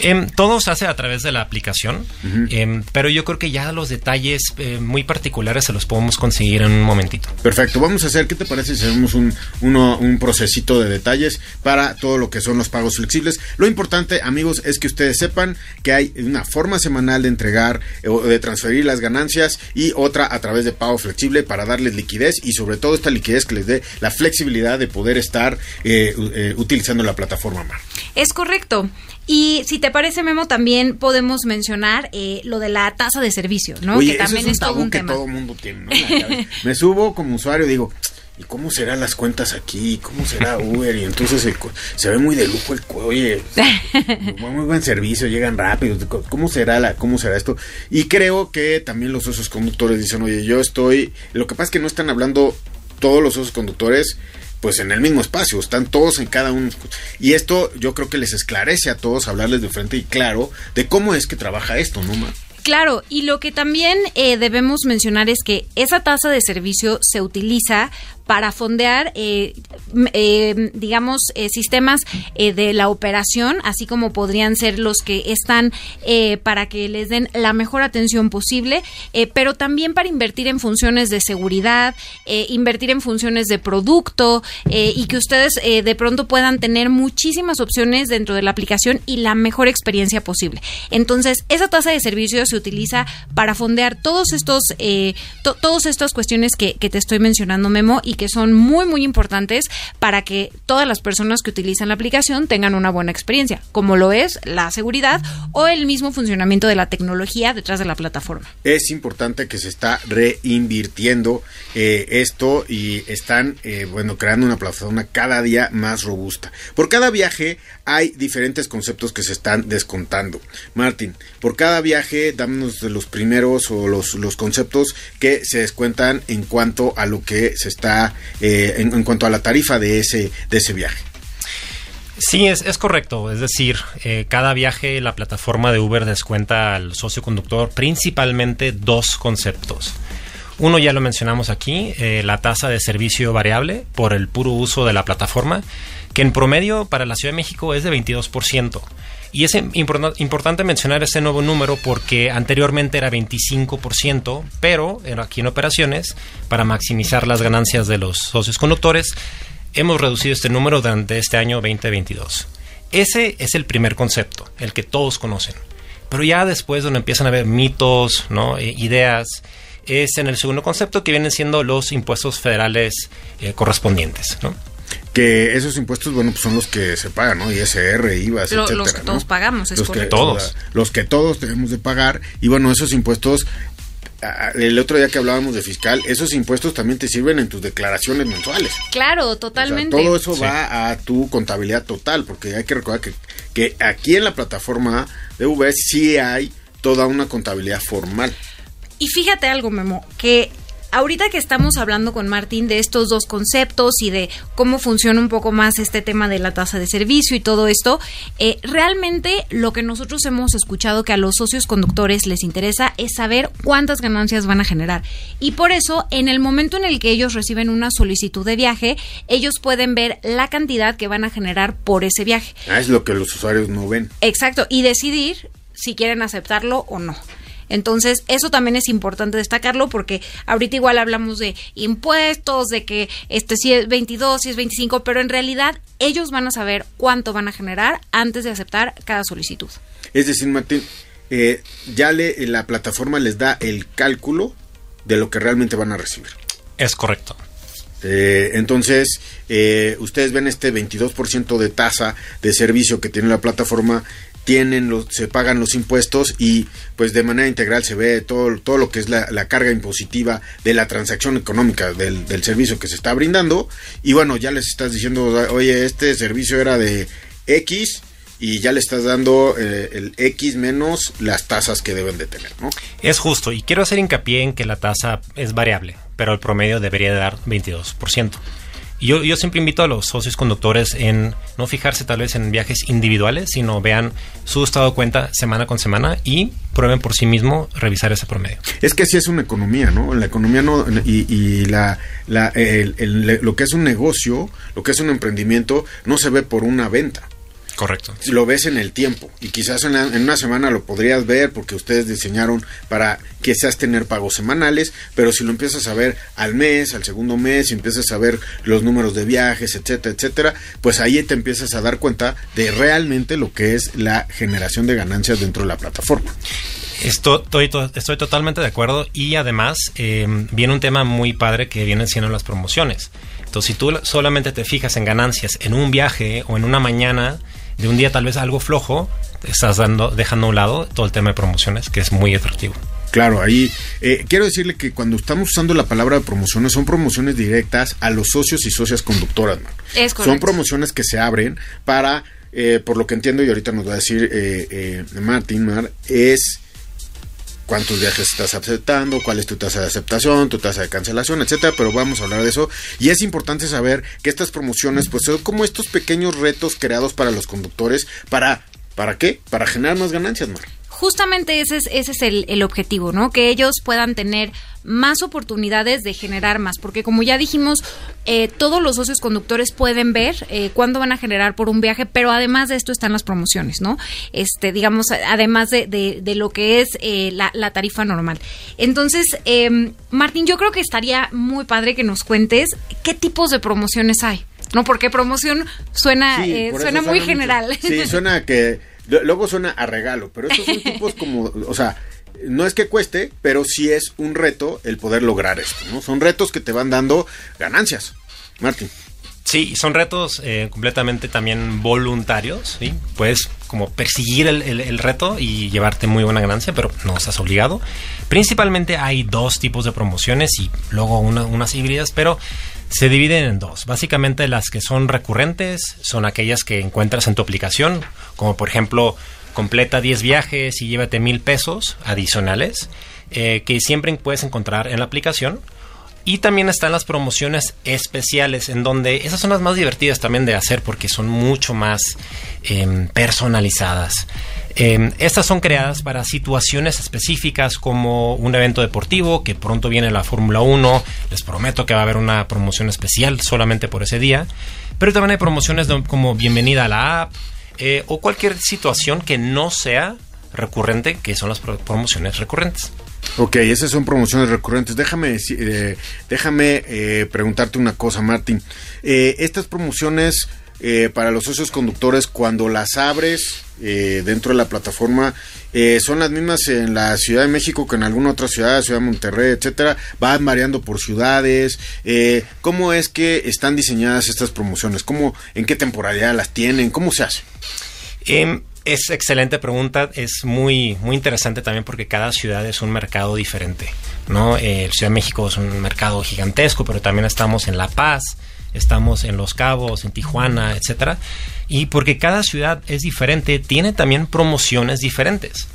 Eh, todo se hace a través de la aplicación, eh, pero yo creo que ya los detalles eh, muy particulares se los podemos conseguir en un momentito. Perfecto, vamos a hacer, ¿qué te parece si hacemos un, uno, un procesito de detalles para todo lo que son los pagos flexibles? Lo importante, amigos, es que ustedes sepan que hay una forma semanal de entregar o de transferir las ganancias y otra a través de pago flexible para darles liquidez y sobre todo esta liquidez que les dé la flexibilidad de poder estar eh, eh, utilizando la plataforma MAR. Es correcto. Y si te parece, Memo, también podemos mencionar eh, lo de la tasa de servicio, ¿no? Oye, que también es, un todo un que todo mundo tiene, ¿no? Me subo como usuario, digo, ¿y cómo serán las cuentas aquí? ¿Cómo será Uber? Y entonces se ve muy de lujo el oye, muy buen servicio, llegan rápido. ¿Cómo será la, cómo será esto? Y creo que también los socios conductores dicen, oye, yo estoy. Lo que pasa es que no están hablando todos los socios conductores pues en el mismo espacio, están todos en cada uno. Y esto yo creo que les esclarece a todos hablarles de frente y claro de cómo es que trabaja esto, ¿no, más Claro, y lo que también eh, debemos mencionar es que esa tasa de servicio se utiliza para fondear, eh, eh, digamos, eh, sistemas de la operación, así como podrían ser los que están para que les den la mejor atención posible, pero también para invertir en funciones de seguridad, invertir en funciones de producto y que ustedes de pronto puedan tener muchísimas opciones dentro de la aplicación y la mejor experiencia posible. Entonces, esa tasa de servicio se utiliza para fondear todos estos, todas estas cuestiones que, te estoy mencionando, Memo, que son muy, muy importantes para que todas las personas que utilizan la aplicación tengan una buena experiencia, como lo es la seguridad o el mismo funcionamiento de la tecnología detrás de la plataforma. Es importante que se está reinvirtiendo eh, esto y están, eh, bueno, creando una plataforma cada día más robusta. Por cada viaje hay diferentes conceptos que se están descontando. Martín, por cada viaje, dámonos de los primeros o los, los conceptos que se descuentan en cuanto a lo que se está eh, en, cuanto a la tarifa de ese, de ese viaje. Sí, es, es correcto. Es decir, eh, cada viaje la plataforma de Uber descuenta al socio conductor principalmente dos conceptos. Uno ya lo mencionamos aquí, eh, la tasa de servicio variable por el puro uso de la plataforma, que en promedio para la Ciudad de México es de 22%. Y es importante mencionar ese nuevo número porque anteriormente era 25%, pero aquí en operaciones, para maximizar las ganancias de los socios conductores, hemos reducido este número durante este año 2022. Ese es el primer concepto, el que todos conocen. Pero ya después donde empiezan a haber mitos, ¿no? E ideas, es en el segundo concepto que vienen siendo los impuestos federales eh, correspondientes. Que esos impuestos, bueno, pues son los que se pagan, ¿no? ISR, IVA, etcétera, Los que todos pagamos, es los Que, todos. Los que todos debemos de pagar. Y bueno, esos impuestos, el otro día que hablábamos de fiscal, esos impuestos también te sirven en tus declaraciones mensuales. Claro, totalmente. todo eso va a tu contabilidad total, porque hay que recordar que, que aquí en la plataforma de UBS sí hay toda una contabilidad formal. Y fíjate algo, Memo, que ahorita que estamos hablando con Martín de estos dos conceptos y de cómo funciona un poco más este tema de la tasa de servicio y todo esto, eh, realmente lo que nosotros hemos escuchado que a los socios conductores les interesa es saber cuántas ganancias van a generar. Y por eso, en el momento en el que ellos reciben una solicitud de viaje, ellos pueden ver la cantidad que van a generar por ese viaje. Ah, es lo que los usuarios no ven. Exacto, y decidir si quieren aceptarlo o no. Entonces, eso también es importante destacarlo porque ahorita igual hablamos de impuestos, de que este si es 22, si es 25, pero en realidad ellos van a saber cuánto van a generar antes de aceptar cada solicitud. Es decir, Martín, eh, ya le, la plataforma les da el cálculo de lo que realmente van a recibir. Es correcto. Eh, entonces, eh, ustedes ven este 22% de tasa de servicio que tiene la plataforma tienen los, se pagan los impuestos y pues de manera integral se ve todo, todo lo que es la, carga impositiva de la transacción económica del, del, servicio que se está brindando y bueno ya les estás diciendo oye este servicio era de X y ya le estás dando eh, el X menos las tasas que deben de tener, ¿no? Es justo y quiero hacer hincapié en que la tasa es variable, pero el promedio debería dar 22%. Yo, yo siempre invito a los socios conductores en no fijarse tal vez en viajes individuales, sino vean su estado de cuenta semana con semana y prueben por sí mismo revisar ese promedio. Es que así es una economía, ¿no? La economía no y, y la, la el, el, lo que es un negocio, lo que es un emprendimiento, no se ve por una venta. Correcto. Lo ves en el tiempo y quizás en, en, una semana lo podrías ver porque ustedes diseñaron para quizás tener pagos semanales, pero si lo empiezas a ver al mes, al segundo mes, y empiezas a ver los números de viajes, etcétera, etcétera, pues ahí te empiezas a dar cuenta de realmente lo que es la generación de ganancias dentro de la plataforma. Estoy, estoy, estoy totalmente de acuerdo y además eh, viene un tema muy padre que vienen siendo las promociones. Entonces, si tú solamente te fijas en ganancias en un viaje o en una mañana, de un día tal vez algo flojo, estás dando, dejando a un lado todo el tema de promociones, que es muy atractivo. Claro, ahí eh, quiero decirle que cuando estamos usando la palabra de promociones, son promociones directas a los socios y socias conductoras, man. Es Son promociones que se abren para, eh, por lo que entiendo, y ahorita nos va a decir eh, Martín, Mar, es cuántos viajes estás aceptando, cuál es tu tasa de aceptación, tu tasa de cancelación, etcétera, pero vamos a hablar de eso. Y es importante saber que estas promociones, pues son como estos pequeños retos creados para los conductores, para, ¿para qué? Para generar más ganancias, Mar. Justamente ese es, ese es el, el objetivo, ¿no? Que ellos puedan tener más oportunidades de generar más, porque como ya dijimos, eh, todos los socios conductores pueden ver eh, cuándo van a generar por un viaje, pero además de esto están las promociones, ¿no? Este, digamos, además de, de, de lo que es eh, la, la, tarifa normal. Entonces, eh, Martín, yo creo que estaría muy padre que nos cuentes qué tipos de promociones hay. No, porque promoción suena, Sí, eh, suena muy mucho. general. Sí, suena que luego suena a regalo, pero estos son tipos como, o sea, no es que cueste, pero sí es un reto el poder lograr esto, ¿no? Son retos que te van dando ganancias. Martín. Sí, son retos eh, completamente también voluntarios, ¿sí? Puedes como perseguir el, el, el, reto y llevarte muy buena ganancia, pero no estás obligado. Principalmente hay dos tipos de promociones y luego una, unas híbridas, pero se dividen en dos. Básicamente las que son recurrentes son aquellas que encuentras en tu aplicación, como por ejemplo completa 10 viajes y llévate mil pesos adicionales, eh, que siempre puedes encontrar en la aplicación. Y también están las promociones especiales, en donde esas son las más divertidas también de hacer porque son mucho más eh, personalizadas. Eh, estas son creadas para situaciones específicas como un evento deportivo, que pronto viene la Fórmula 1, les prometo que va a haber una promoción especial solamente por ese día, pero también hay promociones como bienvenida a la app eh, o cualquier situación que no sea recurrente, que son las pro promociones recurrentes. Ok, esas son promociones recurrentes. Déjame, eh, déjame eh, preguntarte una cosa, Martín. Eh, estas promociones eh, para los socios conductores, cuando las abres dentro de la plataforma, son las mismas en la Ciudad de México que en alguna otra ciudad, Ciudad de Monterrey, etcétera. Van variando por ciudades. ¿Cómo es que están diseñadas estas promociones? ¿Cómo, ¿En qué temporalidad las tienen? ¿Cómo se hace? Es excelente pregunta, es muy muy interesante también porque cada ciudad es un mercado diferente, ¿no? Eh, Ciudad de México es un mercado gigantesco, pero también estamos en La Paz, estamos en Los Cabos, en Tijuana, etcétera. Y porque cada ciudad es diferente, tiene también promociones diferentes.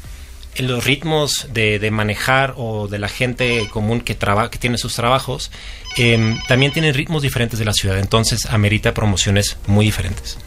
En los ritmos de, de, manejar o de la gente común que, traba, que tiene sus trabajos, eh, también tienen ritmos diferentes de la ciudad, entonces amerita promociones muy diferentes.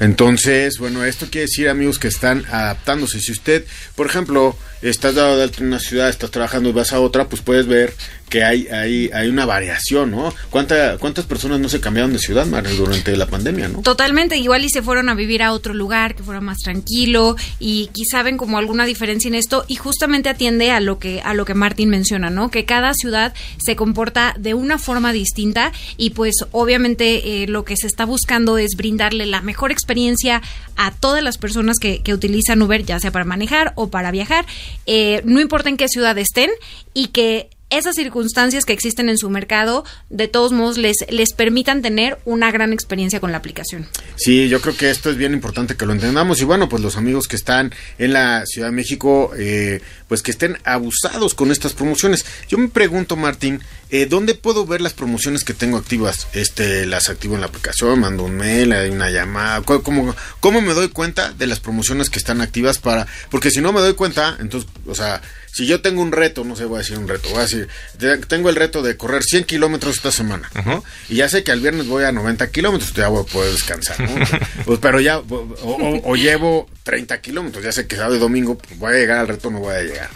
Entonces, bueno, esto quiere decir, amigos, que están adaptándose. Si usted, por ejemplo, estás dado de alta en una ciudad, estás trabajando y vas a otra, pues puedes ver que hay, hay, hay una variación, ¿no? ¿Cuánta, ¿Cuántas personas no se cambiaron de ciudad, Mario, durante la pandemia, no? Totalmente, igual y se fueron a vivir a otro lugar que fuera más tranquilo y quizá ven como alguna diferencia en esto y justamente atiende a lo que, a lo que Martín menciona, ¿no? Que cada ciudad se comporta de una forma distinta y pues obviamente eh, lo que se está buscando es brindarle la mejor experiencia a todas las personas que, que utilizan Uber, ya sea para manejar o para viajar, eh, no importa en qué ciudad estén y que esas circunstancias que existen en su mercado, de todos modos, les, les permitan tener una gran experiencia con la aplicación. Sí, yo creo que esto es bien importante que lo entendamos. Y bueno, pues los amigos que están en la Ciudad de México, eh, pues que estén abusados con estas promociones. Yo me pregunto, Martín, eh, ¿dónde puedo ver las promociones que tengo activas? Este, las activo en la aplicación, mando un mail, hay una llamada. ¿Cómo, ¿Cómo me doy cuenta de las promociones que están activas para...? Porque si no me doy cuenta, entonces, o sea si yo tengo un reto, no sé, voy a decir un reto, voy a decir, tengo el reto de correr 100 kilómetros esta semana, ¿no? Y ya sé que al viernes voy a 90 kilómetros, ya voy a poder descansar, ¿no? pues, pero ya, o, llevo 30 kilómetros, ya sé que sábado y domingo pues, voy a llegar al reto, no voy a llegar.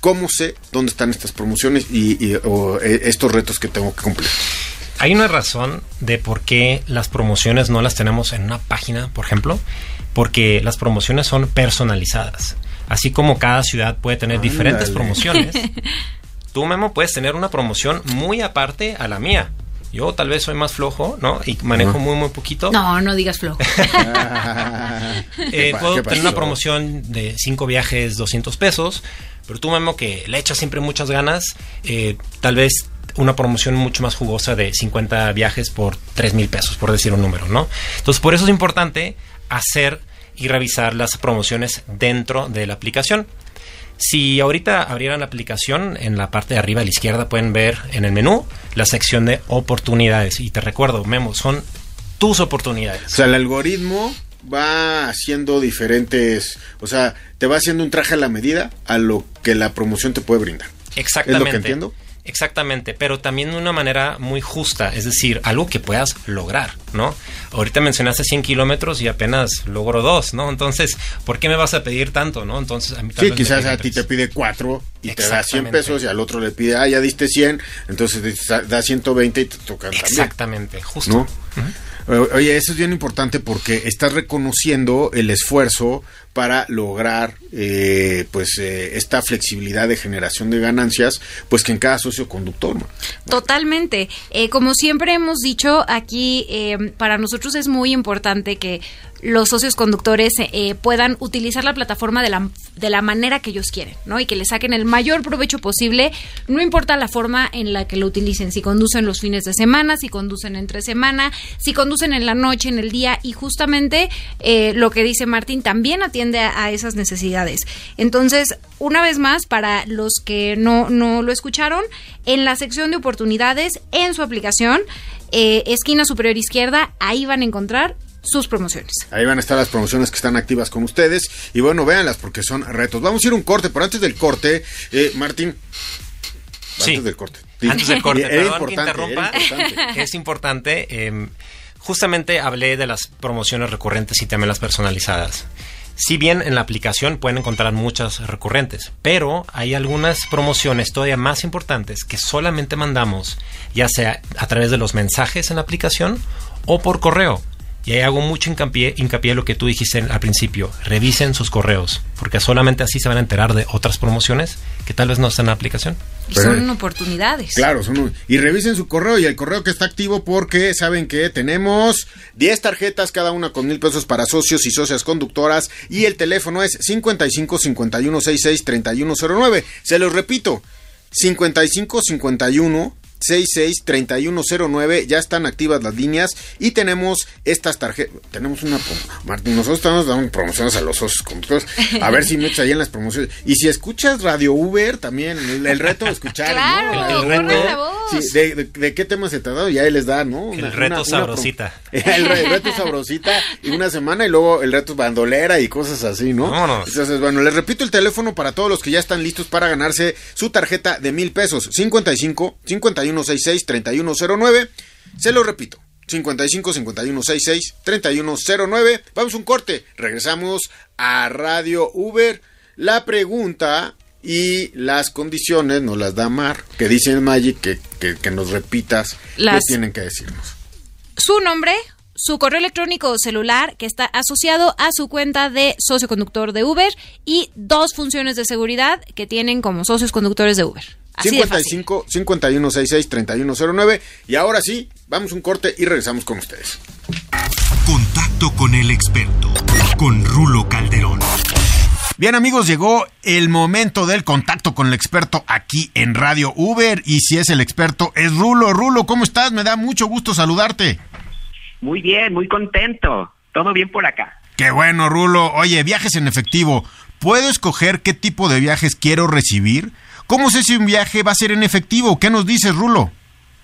¿Cómo sé dónde están estas promociones y, o, eh, estos retos que tengo que cumplir? Hay una razón de por qué las promociones no las tenemos en una página, por ejemplo, porque las promociones son personalizadas. Así como cada ciudad puede tener diferentes promociones, tú, Memo, puedes tener una promoción muy aparte a la mía. Yo tal vez soy más flojo, ¿no? Y manejo muy, muy poquito. No, no digas flojo. eh, puedo tener una promoción de cinco viajes, 200 pesos, pero tú, Memo, que le echas siempre muchas ganas, eh, tal vez una promoción mucho más jugosa de 50 viajes por 3 mil pesos, por decir un número, ¿no? Entonces, por eso es importante hacer y revisar las promociones dentro de la aplicación. Si ahorita abrieran la aplicación, en la parte de arriba a la izquierda pueden ver en el menú la sección de oportunidades. Y te recuerdo, Memo, son tus oportunidades. O sea, el algoritmo va haciendo diferentes, o sea, te va haciendo un traje a la medida a lo que la promoción te puede brindar. Exactamente. ¿Es lo que entiendo? Exactamente, pero también de una manera muy justa, es decir, algo que puedas lograr, ¿no? Ahorita mencionaste 100 kilómetros y apenas logro dos, ¿no? Entonces, ¿por qué me vas a pedir tanto, no? Entonces, a mí Sí, quizás a ti te pide cuatro y te da 100 pesos y al otro le pide, ah, ya diste 100, entonces te da 120 y te toca Exactamente, justo. Oye, eso es bien importante porque estás reconociendo el esfuerzo para lograr eh, pues eh, esta flexibilidad de generación de ganancias pues que en cada socio conductor totalmente eh, como siempre hemos dicho aquí para nosotros es muy importante que los socios conductores eh, puedan utilizar la plataforma de la, de la manera que ellos quieren, ¿no? Y que le saquen el mayor provecho posible, no importa la forma en la que lo utilicen, si conducen los fines de semana, si conducen entre semana, si conducen en la noche, en el día, y justamente eh, lo que dice Martín también atiende a, esas necesidades. Entonces, una vez más, para los que no, no lo escucharon, en la sección de oportunidades, en su aplicación, eh, esquina superior izquierda, ahí van a encontrar sus promociones. Ahí van a estar las promociones que están activas con ustedes. Y bueno, véanlas porque son retos. Vamos a ir un corte, pero antes del corte, eh, Martín. Antes del corte. Antes del corte, perdón que interrumpa. Es importante. Em, justamente hablé de las promociones recurrentes y también las personalizadas. Si bien en la aplicación pueden encontrar muchas recurrentes, pero hay algunas promociones todavía más importantes que solamente mandamos, ya sea a través de los mensajes en la aplicación o por correo. Y ahí hago mucho hincapié, hincapié en lo que tú dijiste al principio. Revisen sus correos, porque solamente así se van a enterar de otras promociones que tal vez no están en la aplicación. Y son oportunidades. Claro, son y revisen su correo y el correo que está activo porque saben que tenemos 10 tarjetas, cada una con mil pesos para socios y socias conductoras y el teléfono es 55 51 66 3109. Se los repito, 55 51 663109 ya están activas las líneas y tenemos estas tarjetas tenemos una Martín nosotros estamos dando promociones a los socios conductores a ver si metes ahí en las promociones. Y si escuchas Radio Uber también el, reto de escuchar claro, el reto de, qué tema se trata y ahí les da no el reto sabrosita. el, reto sabrosita y una semana y luego el reto bandolera y cosas así no entonces bueno les repito el teléfono para todos los que ya están listos para ganarse su tarjeta de mil pesos. 55 51 5166 3109. Se lo repito. 55 51 66 3109. Vamos un corte. Regresamos a Radio Uber. La pregunta y las condiciones nos las da Mar, que dice Magic que, que, nos repitas las... qué tienen que decirnos. Su nombre, su correo electrónico o celular que está asociado a su cuenta de socio conductor de Uber y dos funciones de seguridad que tienen como socios conductores de Uber. 55 5166 3109 y ahora sí, vamos un corte y regresamos con ustedes. Contacto con el experto, con Rulo Calderón. Bien amigos, llegó el momento del contacto con el experto aquí en Radio Uber y si es el experto es Rulo. Rulo, ¿cómo estás? Me da mucho gusto saludarte. Muy bien, muy contento. Todo bien por acá. Qué bueno, Rulo. Oye, viajes en efectivo. ¿Puedo escoger qué tipo de viajes quiero recibir? ¿Cómo sé si un viaje va a ser en efectivo? ¿Qué nos dices, Rulo?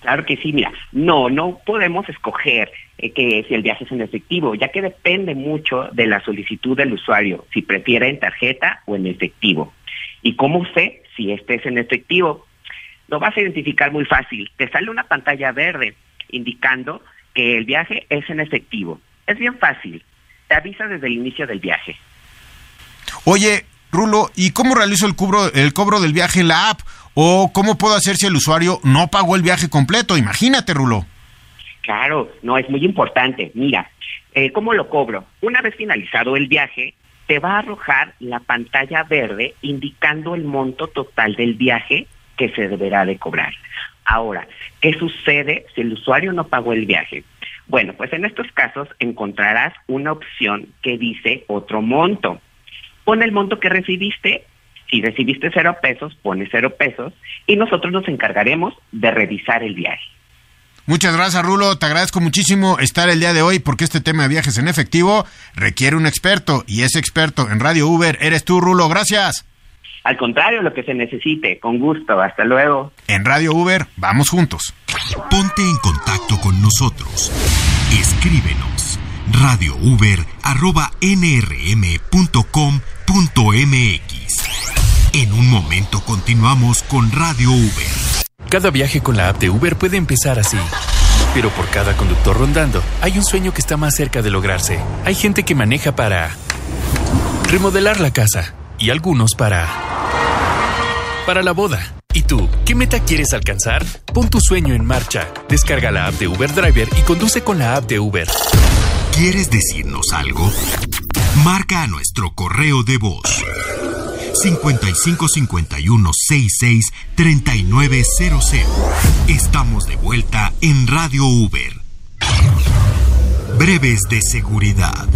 Claro que sí, mira, no, no podemos escoger eh, que si el viaje es en efectivo, ya que depende mucho de la solicitud del usuario, si prefiere en tarjeta o en efectivo. ¿Y cómo sé si este es en efectivo. Lo vas a identificar muy fácil. Te sale una pantalla verde indicando que el viaje es en efectivo. Es bien fácil. Te avisa desde el inicio del viaje. Oye, Rulo, ¿y cómo realizo el cobro, el cobro del viaje en la app? ¿O cómo puedo hacer si el usuario no pagó el viaje completo? Imagínate, Rulo. Claro, no, es muy importante. Mira, eh, ¿cómo lo cobro? Una vez finalizado el viaje, te va a arrojar la pantalla verde indicando el monto total del viaje que se deberá de cobrar. Ahora, ¿qué sucede si el usuario no pagó el viaje? Bueno, pues en estos casos encontrarás una opción que dice otro monto. Pon el monto que recibiste. Si recibiste cero pesos, pone cero pesos y nosotros nos encargaremos de revisar el viaje. Muchas gracias, Rulo. Te agradezco muchísimo estar el día de hoy porque este tema de viajes en efectivo requiere un experto y ese experto en Radio Uber eres tú, Rulo. Gracias. Al contrario, lo que se necesite. Con gusto. Hasta luego. En Radio Uber, vamos juntos. Ponte en contacto con nosotros. Escríbenos radiouber.nrm.com.mx. En un momento continuamos con Radio Uber. Cada viaje con la app de Uber puede empezar así. Pero por cada conductor rondando, hay un sueño que está más cerca de lograrse. Hay gente que maneja para remodelar la casa y algunos para para la boda. ¿Y tú, qué meta quieres alcanzar? Pon tu sueño en marcha. Descarga la app de Uber Driver y conduce con la app de Uber. ¿Quieres decirnos algo? Marca a nuestro correo de voz 5551 66 3900. Estamos de vuelta en Radio Uber. Breves de seguridad.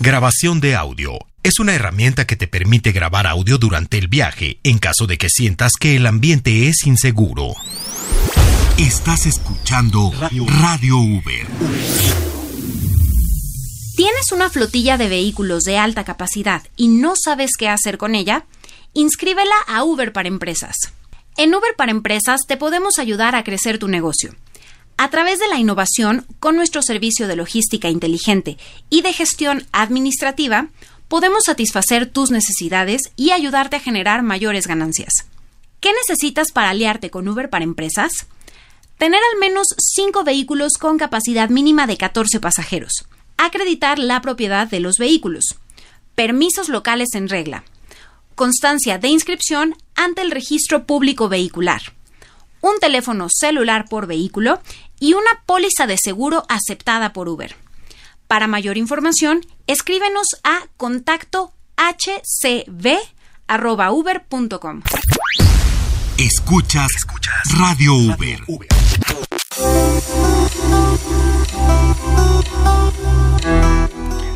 Grabación de audio. Es una herramienta que te permite grabar audio durante el viaje en caso de que sientas que el ambiente es inseguro. Estás escuchando Radio, Uber. ¿Tienes una flotilla de vehículos de alta capacidad y no sabes qué hacer con ella? Inscríbela a Uber para Empresas. En Uber para Empresas te podemos ayudar a crecer tu negocio. A través de la innovación, con nuestro servicio de logística inteligente y de gestión administrativa, podemos satisfacer tus necesidades y ayudarte a generar mayores ganancias. ¿Qué necesitas para aliarte con Uber para Empresas? Tener al menos 5 vehículos con capacidad mínima de 14 pasajeros acreditar la propiedad de los vehículos, permisos locales en regla, constancia de inscripción ante el registro público vehicular, un teléfono celular por vehículo y una póliza de seguro aceptada por Uber. Para mayor información, escríbenos a contacto hcb.uber.com. Escuchas, Radio Uber.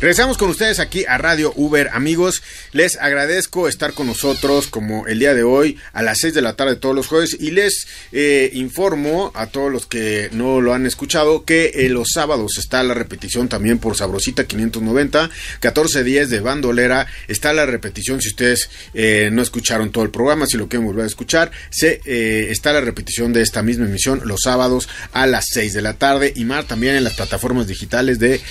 Regresamos con ustedes aquí a Radio Uber, amigos. Les agradezco estar con nosotros como el día de hoy a las 6 de la tarde todos los jueves y les eh, informo a todos los que no lo han escuchado que eh, los sábados está la repetición también por Sabrosita 590, 1410 de Bandolera. Está la repetición si ustedes eh, no escucharon todo el programa, si lo quieren volver a escuchar, se, está la repetición de esta misma emisión los sábados a las 6 de la tarde y más también en las plataformas digitales de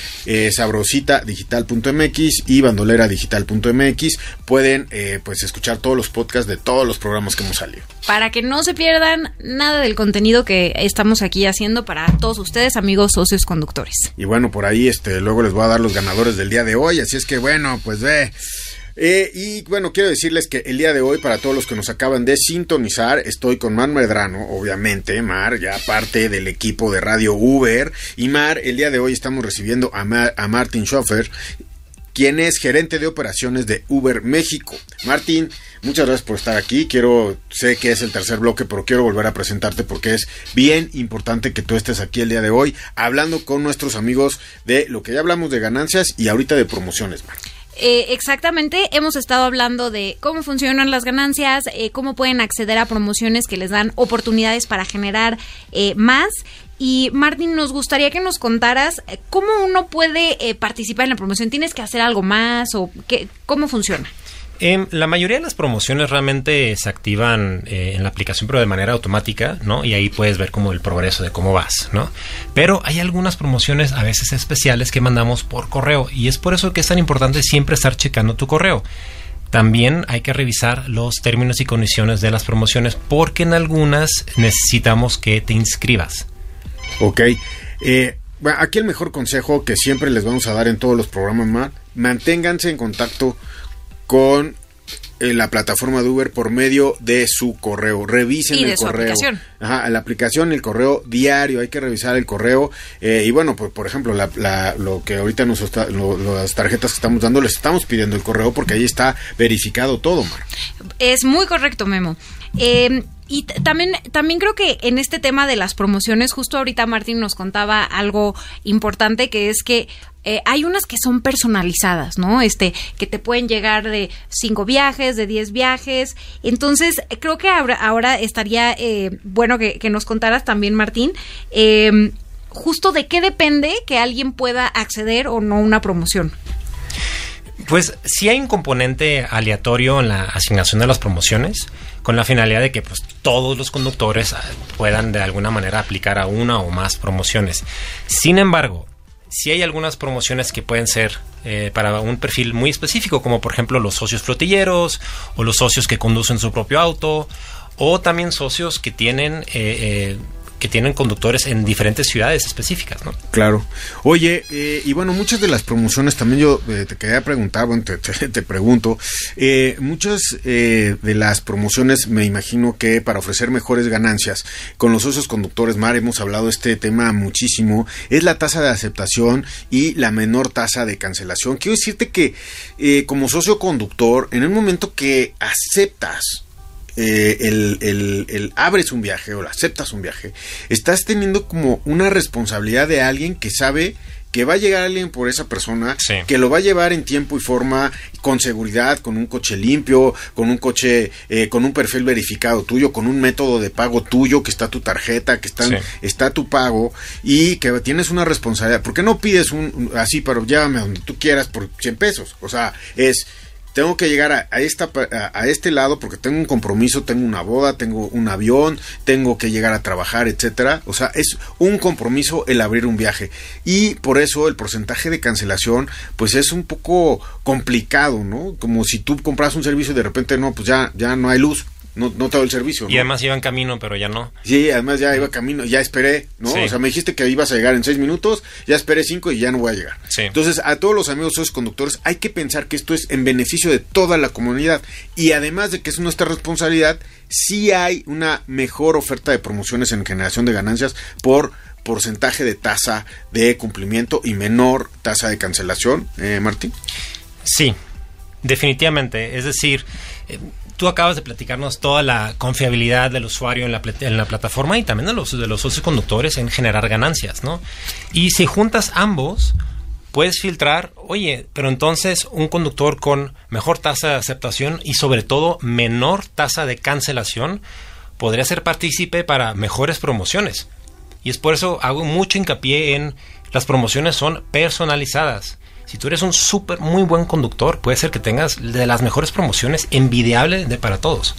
Sabrosita Digital digital.mx y bandoleradigital.mx pueden eh, pues escuchar todos los podcasts de todos los programas que hemos salido. Para que no se pierdan nada del contenido que estamos aquí haciendo para todos ustedes, amigos socios conductores. Y bueno, por ahí este luego les voy a dar los ganadores del día de hoy, así es que bueno, pues ve eh, y bueno, quiero decirles que el día de hoy, para todos los que nos acaban de sintonizar, estoy con Mar Medrano, obviamente, Mar, ya parte del equipo de Radio Uber. Y Mar, el día de hoy estamos recibiendo a, a Martin Schoffer, quien es gerente de operaciones de Uber México. Martín, muchas gracias por estar aquí. Quiero, sé que es el tercer bloque, pero quiero volver a presentarte porque es bien importante que tú estés aquí el día de hoy hablando con nuestros amigos de lo que ya hablamos de ganancias y ahorita de promociones, Mar. Eh, exactamente, hemos estado hablando de cómo funcionan las ganancias, eh, cómo pueden acceder a promociones que les dan oportunidades para generar eh, más. Y Martín, nos gustaría que nos contaras cómo uno puede participar en la promoción. ¿Tienes que hacer algo más o qué, cómo funciona? La mayoría de las promociones realmente se activan eh, en la aplicación, pero de manera automática, ¿no? Y ahí puedes ver como el progreso de cómo vas, ¿no? Pero hay algunas promociones a veces especiales que mandamos por correo y es por eso que es tan importante siempre estar checando tu correo. también hay que revisar los términos y condiciones de las promociones porque en algunas necesitamos que te inscribas. Ok. Eh, aquí el mejor consejo que siempre les vamos a dar en todos los programas más, manténganse en contacto con en la plataforma de Uber por medio de su correo. Revisen Y el de su correo. aplicación. Ajá, la aplicación, el correo diario, hay que revisar el correo. eh, y bueno, por, por ejemplo, la, la- lo que ahorita nos está- lo- las tarjetas que estamos dando, les estamos pidiendo el correo porque ahí está verificado todo, Mar. Es muy correcto, Memo. Eh, y también, también creo que en este tema de las promociones, justo ahorita Martín nos contaba algo importante que es que eh, hay unas que son personalizadas, ¿no? Este, que te pueden llegar de cinco viajes, de diez viajes. Entonces, creo que ahora, ahora estaría eh, bueno que, que nos contaras también, Martín, eh, justo de qué depende que alguien pueda acceder o no a una promoción. Pues sí hay un componente aleatorio en la asignación de las promociones, con la finalidad de que pues, todos los conductores ah, puedan de alguna manera aplicar a una o más promociones. Sin embargo, sí hay algunas promociones que pueden ser eh, para un perfil muy específico, como por ejemplo los socios flotilleros o los socios que conducen su propio auto, o también socios que tienen... eh, eh, que tienen conductores en diferentes ciudades específicas, ¿no? Claro. Oye, eh, y bueno, muchas de las promociones también yo eh, te quería preguntar, bueno, te, pregunto, eh, muchas eh, de las promociones me imagino que para ofrecer mejores ganancias con los socios conductores, Mar, hemos hablado de este tema muchísimo, es la tasa de aceptación y la menor tasa de cancelación. Quiero decirte que como socio conductor, en el momento que aceptas eh, el, el- el abres un viaje o aceptas un viaje, estás teniendo como una responsabilidad de alguien que sabe que va a llegar alguien por esa persona, Sí. que lo va a llevar en tiempo y forma, con seguridad, con un coche limpio, con un coche, eh, con un perfil verificado tuyo, con un método de pago tuyo, que está tu tarjeta, que está, Sí. está tu pago y que tienes una responsabilidad. ¿Por qué no pides un, un- así, pero llévame a donde tú quieras por 100 pesos? O sea, es tengo que llegar a, esta a este lado porque tengo un compromiso, tengo una boda, tengo un avión, tengo que llegar a trabajar, etcétera. O sea, es un compromiso el abrir un viaje y por eso el porcentaje de cancelación pues es un poco complicado, ¿no? Como si tú compras un servicio y de repente no, pues ya ya no hay luz. No, no te doy el servicio. Y ¿no? además iba en camino, pero ya no. Sí, además ya iba camino, ya esperé, ¿no? Sí. O sea, me dijiste que ibas a llegar en seis minutos, ya esperé cinco y ya no voy a llegar. Sí. Entonces, a todos los amigos socios conductores, hay que pensar que esto es en beneficio de toda la comunidad. Y además de que es nuestra responsabilidad, sí hay una mejor oferta de promociones en generación de ganancias por porcentaje de tasa de cumplimiento y menor tasa de cancelación, eh, Martín. Sí, definitivamente. Es decir, eh, tú acabas de platicarnos toda la confiabilidad del usuario en la, plataforma y también de los, de los socios conductores en generar ganancias, ¿no? Y si juntas ambos, puedes filtrar, oye, pero entonces un conductor con mejor tasa de aceptación y sobre todo menor tasa de cancelación podría ser partícipe para mejores promociones. Y es por eso hago mucho hincapié en las promociones son personalizadas. Si tú eres un súper muy buen conductor, puede ser que tengas de las mejores promociones envidiable de para todos.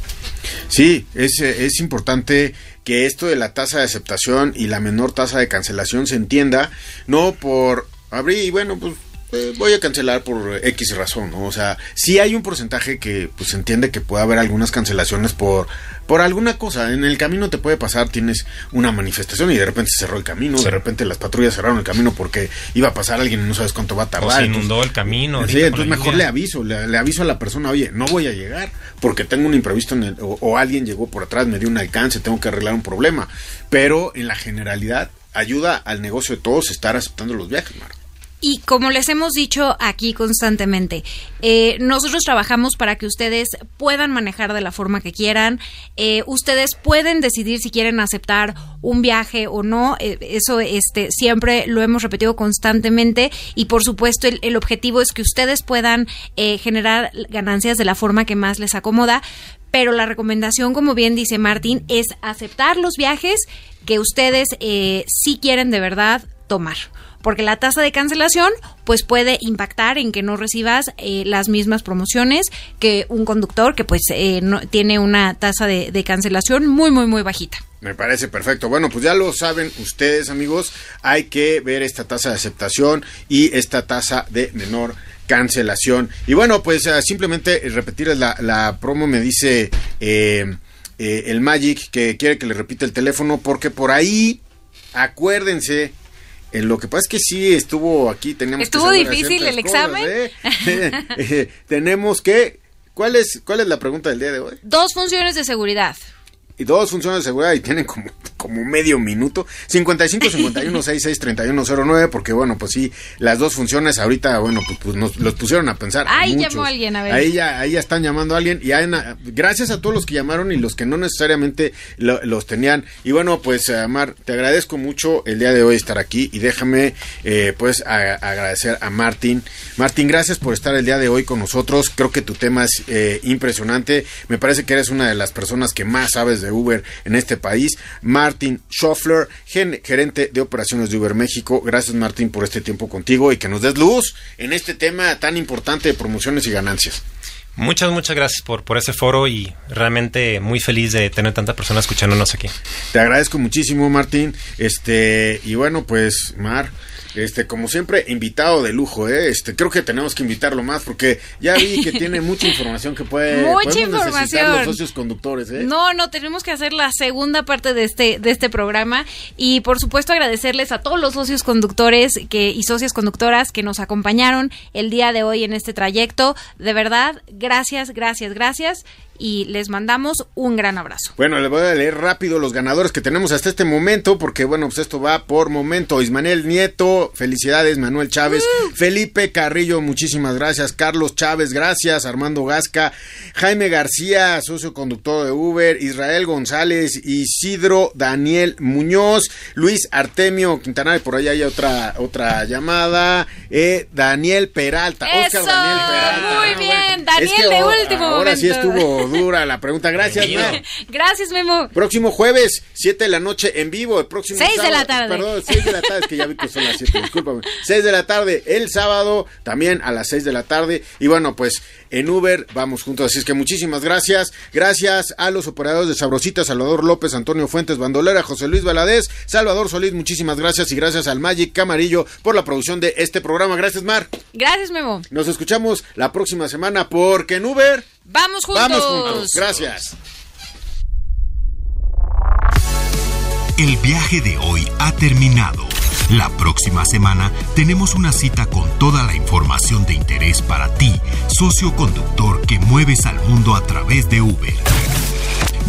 Sí, es, eh, es importante que esto de la tasa de aceptación y la menor tasa de cancelación se entienda, no por abrir y bueno, pues eh, voy a cancelar por X razón, ¿no? O sea, sí hay un porcentaje que pues entiende que puede haber algunas cancelaciones por por alguna cosa. En el camino te puede pasar, tienes una manifestación y de repente se cerró el camino, Sí. de repente las patrullas cerraron el camino porque iba a pasar alguien y no sabes cuánto va a O tardar. se entonces- inundó el camino. Sí, entonces mejor le aviso, le, le aviso a la persona, oye, no voy a llegar porque tengo un imprevisto en el, o, o alguien llegó por atrás, me dio un alcance, tengo que arreglar un problema. Pero en la generalidad ayuda al negocio de todos estar aceptando los viajes, Mar. Y como les hemos dicho aquí constantemente, eh, nosotros trabajamos para que ustedes puedan manejar de la forma que quieran. Eh, ustedes pueden decidir si quieren aceptar un viaje o no. Eh, eso este, siempre lo hemos repetido constantemente. Y por supuesto, el, objetivo es que ustedes puedan eh, generar ganancias de la forma que más les acomoda. Pero la recomendación, como bien dice Martín, es aceptar los viajes que ustedes eh, sí quieren de verdad tomar porque la tasa de cancelación pues puede impactar en que no recibas eh, las mismas promociones que un conductor que pues eh, tiene una tasa de, cancelación muy muy muy bajita. Me parece perfecto. Bueno, pues ya lo saben ustedes, amigos. Hay que ver esta tasa de aceptación y esta tasa de menor cancelación. Y bueno, pues simplemente repetir la, la, promo me dice eh, eh, el Magic que quiere que le repita el teléfono porque por ahí, acuérdense, en lo que pasa es que sí estuvo aquí, tenemos Estuvo difícil el examen. ¿eh? tenemos que ¿Cuál es, ¿Cuál es la pregunta del día de hoy? Dos funciones de seguridad y dos funciones de seguridad y tienen como, como medio minuto. 55 51 66 31 09, porque bueno, pues sí, las dos funciones ahorita, bueno, pues, pues nos los pusieron a pensar. Ahí llamó alguien, a ver. Ahí ya, ahí ya están llamando a alguien y hay gracias a todos los que llamaron y los que no necesariamente los tenían. Y bueno, pues Mar, te agradezco mucho el día de hoy estar aquí y déjame eh, pues agradecer a Martín. Martín, gracias por estar el día de hoy con nosotros. Creo que tu tema es eh, impresionante. Me parece que eres una de las personas que más sabes de Uber en este país. Martin Schoffler, gerente de operaciones de Uber México. Gracias Martín por este tiempo contigo y que nos des luz en este tema tan importante de promociones y ganancias. Muchas, muchas gracias por, por ese foro y realmente muy feliz de tener tanta persona escuchándonos aquí. Te agradezco muchísimo, Martín. Este, y bueno, pues, Mar, este, como siempre, invitado de lujo, ¿eh? Este, creo que tenemos que invitarlo más porque ya vi que tiene mucha información que puede mucha información. los socios conductores, ¿eh? No, no, tenemos que hacer la segunda parte de este de este programa y por supuesto agradecerles a todos los socios conductores que y socias conductoras que nos acompañaron el día de hoy en este trayecto. De verdad, gracias, gracias, gracias y les mandamos un gran abrazo. Bueno, les voy a leer rápido los ganadores que tenemos hasta este momento, porque bueno, pues esto va por momento. Ismael Nieto, felicidades, Manuel Chávez, uh. Felipe Carrillo, muchísimas gracias, Carlos Chávez, gracias, Armando Gasca, Jaime García, socio conductor de Uber, Israel González, Isidro Daniel Muñoz, Luis Artemio Quintana, por ahí hay otra, otra llamada, eh, Daniel Peralta, Oscar Daniel Peralta. Muy bien, Daniel de último ahora sí estuvo dura la pregunta. Gracias, Gracias, Memo. Próximo jueves, 7 de la noche en vivo. El próximo 6 de la tarde. Perdón, 6 de la tarde. Es que ya vi que son las 7, discúlpame. 6 de la tarde el sábado, también a las 6 de la tarde. Y bueno, pues en Uber vamos juntos. Así es que muchísimas gracias. Gracias a los operadores de Sabrosita, Salvador López, Antonio Fuentes, Bandolera, José Luis Valadez, Salvador Solís. Muchísimas gracias. Y gracias al Magic Camarillo por la producción de este programa. Gracias, Mar. Gracias, Memo. Nos escuchamos la próxima semana porque en Uber. Vamos juntos. Vamos juntos. Gracias. El viaje de hoy ha terminado. La próxima semana tenemos una cita con toda la información de interés para ti, socio conductor que mueves al mundo a través de Uber.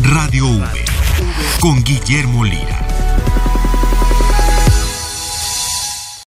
Radio Uber, con Guillermo Lira.